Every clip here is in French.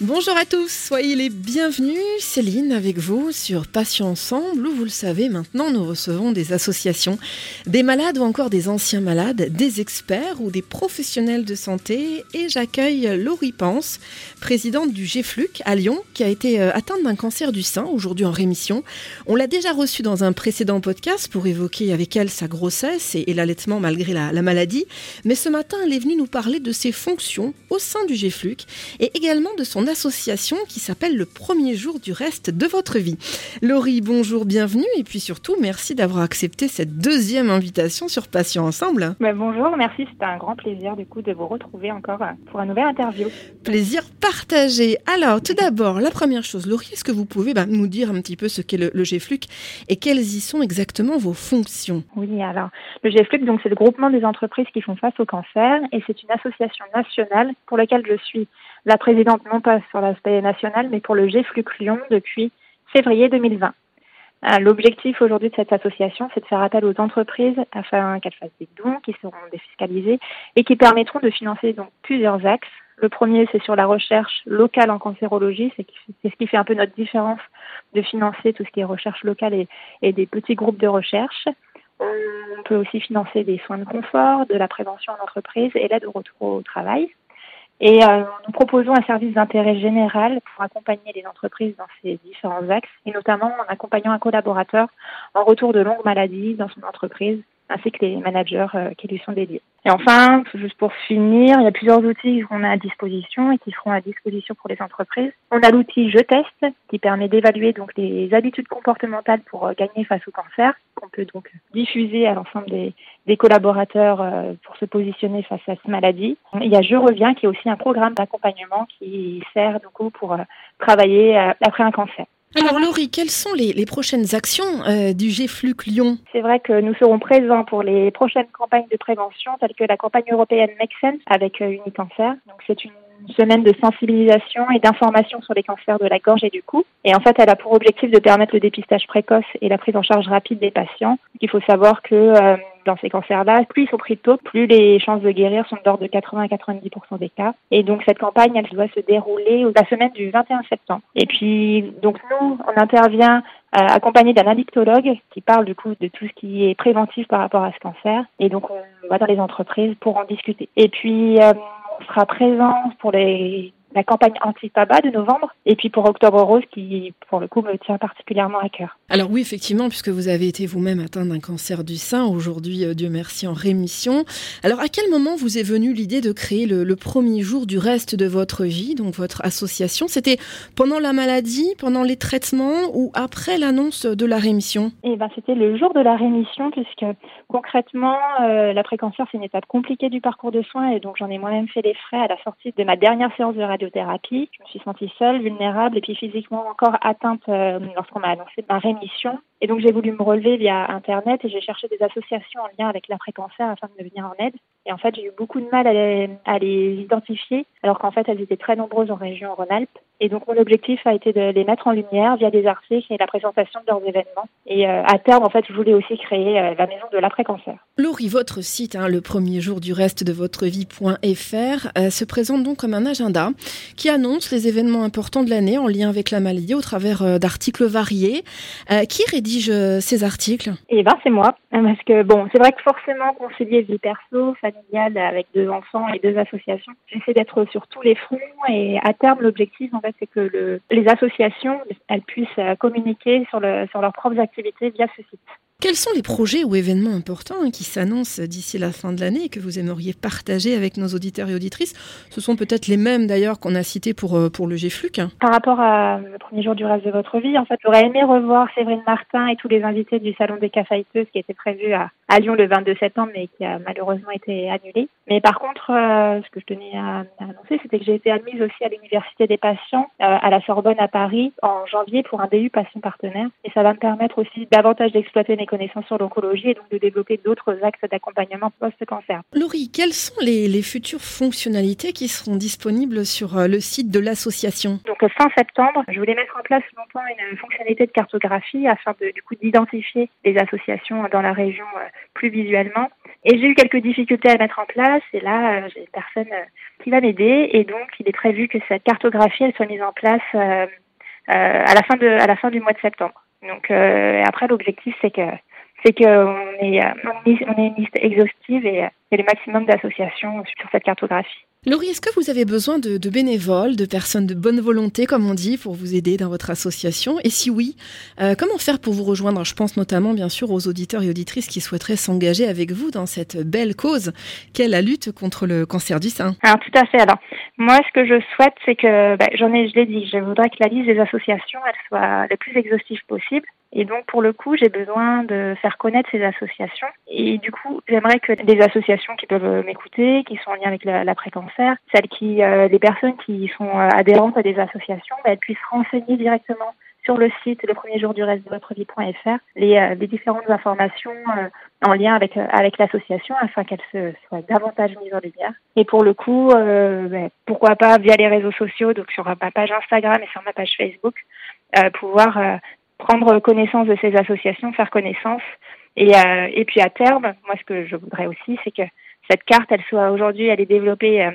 Bonjour à tous, soyez les bienvenus. Céline avec vous sur Passion Ensemble où vous le savez maintenant nous recevons des associations, des malades ou encore des anciens malades, des experts ou des professionnels de santé et j'accueille Laurie Pense, présidente du GFLUC à Lyon qui a été euh, atteinte d'un cancer du sein aujourd'hui en rémission. On l'a déjà reçue dans un précédent podcast pour évoquer avec elle sa grossesse et, l'allaitement malgré la, la, maladie, mais ce matin elle est venue nous parler de ses fonctions au sein du GFLUC et également de son association qui s'appelle Le premier jour du reste de votre vie. Laurie, bonjour, bienvenue et puis surtout merci d'avoir accepté cette deuxième invitation sur Passion Ensemble. Bah, bonjour, merci, c'était un grand plaisir du coup de vous retrouver encore euh, pour un nouvel interview. Plaisir partagé. Alors tout d'abord, la première chose, Laurie, est-ce que vous pouvez bah, nous dire un petit peu ce qu'est le, le GFLUC et quelles y sont exactement vos fonctions? Oui, alors le GFLUC, donc c'est le groupement des entreprises qui font face au cancer et c'est une association nationale pour laquelle je suis la présidente non pas sur l'aspect national, mais pour le GFLUC Lyon depuis février 2020. Euh, l'objectif aujourd'hui de cette association, c'est de faire appel aux entreprises afin qu'elles fassent des dons qui seront défiscalisés et qui permettront de financer donc plusieurs axes. Le premier, c'est sur la recherche locale en cancérologie, c'est ce qui fait un peu notre différence de financer tout ce qui est recherche locale et, et des petits groupes de recherche. On peut aussi financer des soins de confort, de la prévention en entreprise et l'aide au retour au travail. Et euh, nous proposons un service d'intérêt général pour accompagner les entreprises dans ces différents axes, et notamment en accompagnant un collaborateur en retour de longue maladie dans son entreprise, ainsi que les managers euh, qui lui sont dédiés. Et enfin, juste pour finir, il y a plusieurs outils qu'on a à disposition et qui seront à disposition pour les entreprises. On a l'outil Je teste qui permet d'évaluer donc les habitudes comportementales pour euh, gagner face au cancer, qu'on peut donc diffuser à l'ensemble des, des, collaborateurs euh, pour se positionner face à cette maladie. Il y a Je reviens qui est aussi un programme d'accompagnement qui sert du coup pour travailler après un cancer. Alors Laurie, quelles sont les, les prochaines actions euh, du GFLUC Lyon? C'est vrai que nous serons présents pour les prochaines campagnes de prévention telles que la campagne européenne Make Sense avec euh, Unicancer. Donc c'est une semaine de sensibilisation et d'information sur les cancers de la gorge et du cou. Et en fait, elle a pour objectif de permettre le dépistage précoce et la prise en charge rapide des patients. Il faut savoir que euh, dans ces cancers-là, plus ils sont pris tôt, plus les chances de guérir sont d'ordre de 80 à 90% des cas. Et donc cette campagne, elle doit se dérouler la semaine du 21 septembre. Et puis donc nous, on intervient euh, accompagné d'un addictologue qui parle du coup de tout ce qui est préventif par rapport à ce cancer. Et donc on va dans les entreprises pour en discuter. Et puis euh, on sera présent pour les la campagne anti-tabac de novembre, et puis pour Octobre Rose, qui pour le coup me tient particulièrement à cœur. Alors oui, effectivement, puisque vous avez été vous-même atteint d'un cancer du sein, aujourd'hui, euh, Dieu merci, en rémission. Alors à quel moment vous est venue l'idée de créer le, le, premier jour du reste de votre vie, donc votre association? C'était pendant la maladie, pendant les traitements ou après l'annonce de la rémission? Eh ben, c'était le jour de la rémission, puisque concrètement, euh, l'après-cancer, c'est une étape compliquée du parcours de soins, et donc j'en ai moi-même fait les frais à la sortie de ma dernière séance de radio Je me suis sentie seule, vulnérable et puis physiquement encore atteinte euh, lorsqu'on m'a annoncé ma rémission. Et donc j'ai voulu me relever via Internet et j'ai cherché des associations en lien avec l'après-cancer afin de me venir en aide. Et en fait, j'ai eu beaucoup de mal à les, à les identifier, alors qu'en fait, elles étaient très nombreuses en région Rhône-Alpes. Et donc, mon objectif a été de les mettre en lumière via des articles et la présentation de leurs événements. Et euh, à terme, en fait, je voulais aussi créer euh, la maison de l'après-cancer. Laurie, votre site, hein, le premier jour du reste de votre vie.fr, euh, se présente donc comme un agenda qui annonce les événements importants de l'année en lien avec la maladie au travers d'articles variés. Qui rédige ces articles? Eh ben, c'est moi. Parce que, bon, c'est vrai que forcément, concilier vie perso, avec deux enfants et deux associations, j'essaie d'être sur tous les fronts et à terme, l'objectif, en fait, c'est que le, les associations, elles puissent communiquer sur, le, sur leurs propres activités via ce site. Quels sont les projets ou événements importants hein, qui s'annoncent d'ici la fin de l'année et que vous aimeriez partager avec nos auditeurs et auditrices? Ce sont peut-être les mêmes d'ailleurs qu'on a cités pour, pour le GFLUC. Hein. Par rapport à le premier jour du reste de votre vie, en fait, j'aurais aimé revoir Séverine Martin et tous les invités du Salon des Cafaïteuses qui était prévu à, à, Lyon le 22 septembre mais qui a malheureusement été annulé. Mais par contre, euh, ce que je tenais à, à annoncer, c'était que j'ai été admise aussi à l'Université des patients euh, à la Sorbonne à Paris en janvier pour un DU patient partenaire. Et ça va me permettre aussi davantage d'exploiter mes connaissances sur l'oncologie et donc de développer d'autres axes d'accompagnement post-cancer. Laurie, quelles sont les, les, futures fonctionnalités qui seront disponibles sur le site de l'association? Donc fin septembre, je voulais mettre en place longtemps une fonctionnalité de cartographie afin de, du coup d'identifier les associations dans la région plus visuellement. Et j'ai eu quelques difficultés à mettre en place et là j'ai une personne qui va m'aider et donc il est prévu que cette cartographie elle soit mise en place euh, à la fin de à la fin du mois de septembre. Donc euh, après l'objectif c'est que c'est qu'on est on est une liste exhaustive et, et le maximum d'associations sur cette cartographie. Laurie, est-ce que vous avez besoin de, bénévoles, de personnes de bonne volonté, comme on dit, pour vous aider dans votre association? Et si oui, euh, comment faire pour vous rejoindre? Je pense notamment, bien sûr, aux auditeurs et auditrices qui souhaiteraient s'engager avec vous dans cette belle cause qu'est la lutte contre le cancer du sein. Alors, tout à fait. Alors, moi, ce que je souhaite, c'est que, ben, j'en ai, je l'ai dit, je voudrais que la liste des associations, elle soit le plus exhaustive possible. Et donc, pour le coup, j'ai besoin de faire connaître ces associations. Et du coup, j'aimerais que des associations qui peuvent m'écouter, qui sont en lien avec celles qui, euh, les personnes qui sont euh, adhérentes à des associations, bah, elles puissent renseigner directement sur le site le premier jour du reste de votre vie.fr les, euh, les différentes informations en lien avec avec l'association afin qu'elles se soient davantage mises en lumière. Et pour le coup, bah, pourquoi pas via les réseaux sociaux, donc sur ma page Instagram et sur ma page Facebook, pouvoir prendre connaissance de ces associations, faire connaissance. Et, et puis à terme, moi ce que je voudrais aussi, c'est que cette carte, elle soit aujourd'hui, elle est développée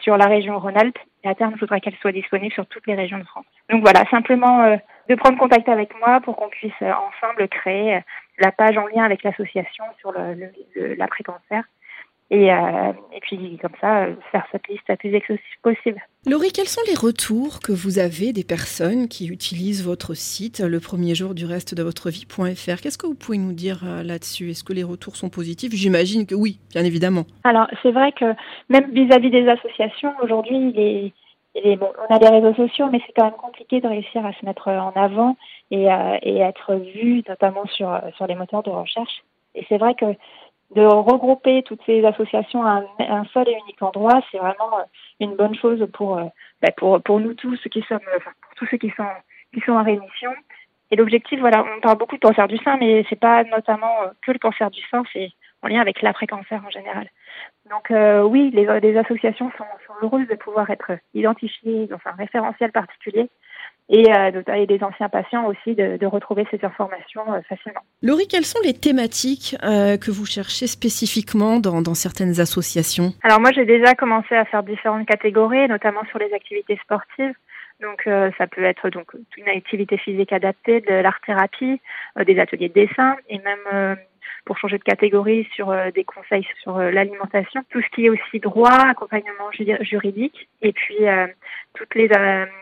sur la région Rhône-Alpes. Et à terme, je voudrais qu'elle soit disponible sur toutes les régions de France. Donc voilà, simplement euh, de prendre contact avec moi pour qu'on puisse ensemble créer la page en lien avec l'association sur l'après-cancer et, euh, et puis comme ça faire cette liste la plus exhaustive possible. Laurie, quels sont les retours que vous avez des personnes qui utilisent votre site le premier jour du reste de votre vie.fr Qu'est-ce que vous pouvez nous dire euh, là-dessus? Est-ce que les retours sont positifs? J'imagine que oui, bien évidemment. Alors c'est vrai que même vis-à-vis des associations, aujourd'hui, bon, on a des réseaux sociaux, mais c'est quand même compliqué de réussir à se mettre en avant et, euh, et être vu, notamment sur, sur les moteurs de recherche. Et c'est vrai que de regrouper toutes ces associations à un, seul et unique endroit, c'est vraiment euh, une bonne chose pour, euh, bah, pour, pour nous tous qui sommes, enfin, pour tous ceux qui sont, qui sont en rémission. Et l'objectif, voilà, on parle beaucoup de cancer du sein, mais c'est pas notamment euh, que le cancer du sein, c'est en lien avec l'après-cancer en général. Donc euh, oui, les, les associations sont, sont, heureuses de pouvoir être identifiées dans un référentiel particulier et, euh, et des anciens patients aussi de, de retrouver ces informations euh, facilement. Laurie, quelles sont les thématiques euh, que vous cherchez spécifiquement dans, dans certaines associations? Alors moi j'ai déjà commencé à faire différentes catégories, notamment sur les activités sportives. Donc euh, ça peut être donc une activité physique adaptée, de l'art thérapie, des ateliers de dessin et même pour changer de catégorie sur des conseils sur l'alimentation, tout ce qui est aussi droit, accompagnement juridique et puis toutes les,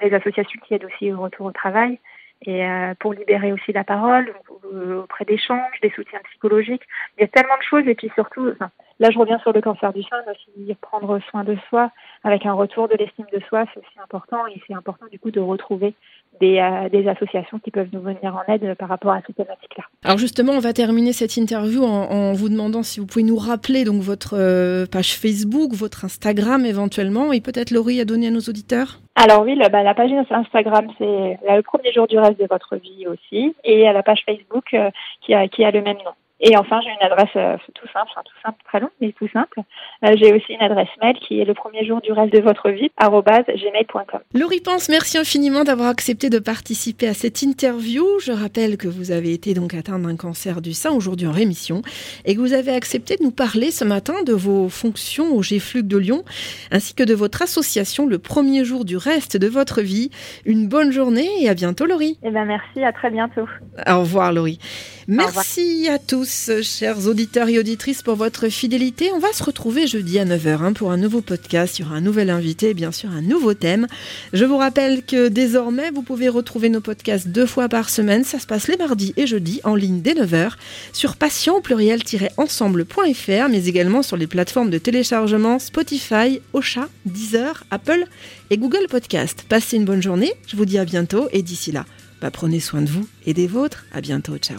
les associations qui aident aussi au retour au travail et euh, pour libérer aussi la parole euh, auprès d'échanges, des soutiens psychologiques. Il y a tellement de choses et puis surtout, enfin, là je reviens sur le cancer du sein, aussi prendre soin de soi avec un retour de l'estime de soi, c'est aussi important et c'est important du coup de retrouver des, euh, des, associations qui peuvent nous venir en aide par rapport à ces thématiques-là. Alors justement, on va terminer cette interview en, en, vous demandant si vous pouvez nous rappeler donc votre euh, page Facebook, votre Instagram éventuellement et peut-être Laurie à donner à nos auditeurs. Alors oui, la, bah, la page Instagram, c'est le premier jour du reste de votre vie aussi, et la page Facebook euh, qui, a, qui a le même nom. Et enfin, j'ai une adresse euh, tout simple, enfin, tout simple, très long, mais tout simple. Euh, j'ai aussi une adresse mail qui est le premier jour du reste de votre vie, gmail.com. Laurie Pense, merci infiniment d'avoir accepté de participer à cette interview. Je rappelle que vous avez été donc atteint d'un cancer du sein, aujourd'hui en rémission, et que vous avez accepté de nous parler ce matin de vos fonctions au GFLUC de Lyon, ainsi que de votre association le premier jour du reste de votre vie. Une bonne journée et à bientôt, Laurie. Eh ben, merci, à très bientôt. Au revoir, Laurie. Merci à tous, chers auditeurs et auditrices, pour votre fidélité. On va se retrouver jeudi à 9h hein, pour un nouveau podcast. sur un nouvel invité et bien sûr un nouveau thème. Je vous rappelle que désormais, vous pouvez retrouver nos podcasts deux fois par semaine. Ça se passe les mardis et jeudis en ligne dès 9h sur patient pluriel-ensemble.fr, mais également sur les plateformes de téléchargement Spotify, Ocha, Deezer, Apple et Google Podcast. Passez une bonne journée. Je vous dis à bientôt et d'ici là, bah, prenez soin de vous et des vôtres. À bientôt. Ciao.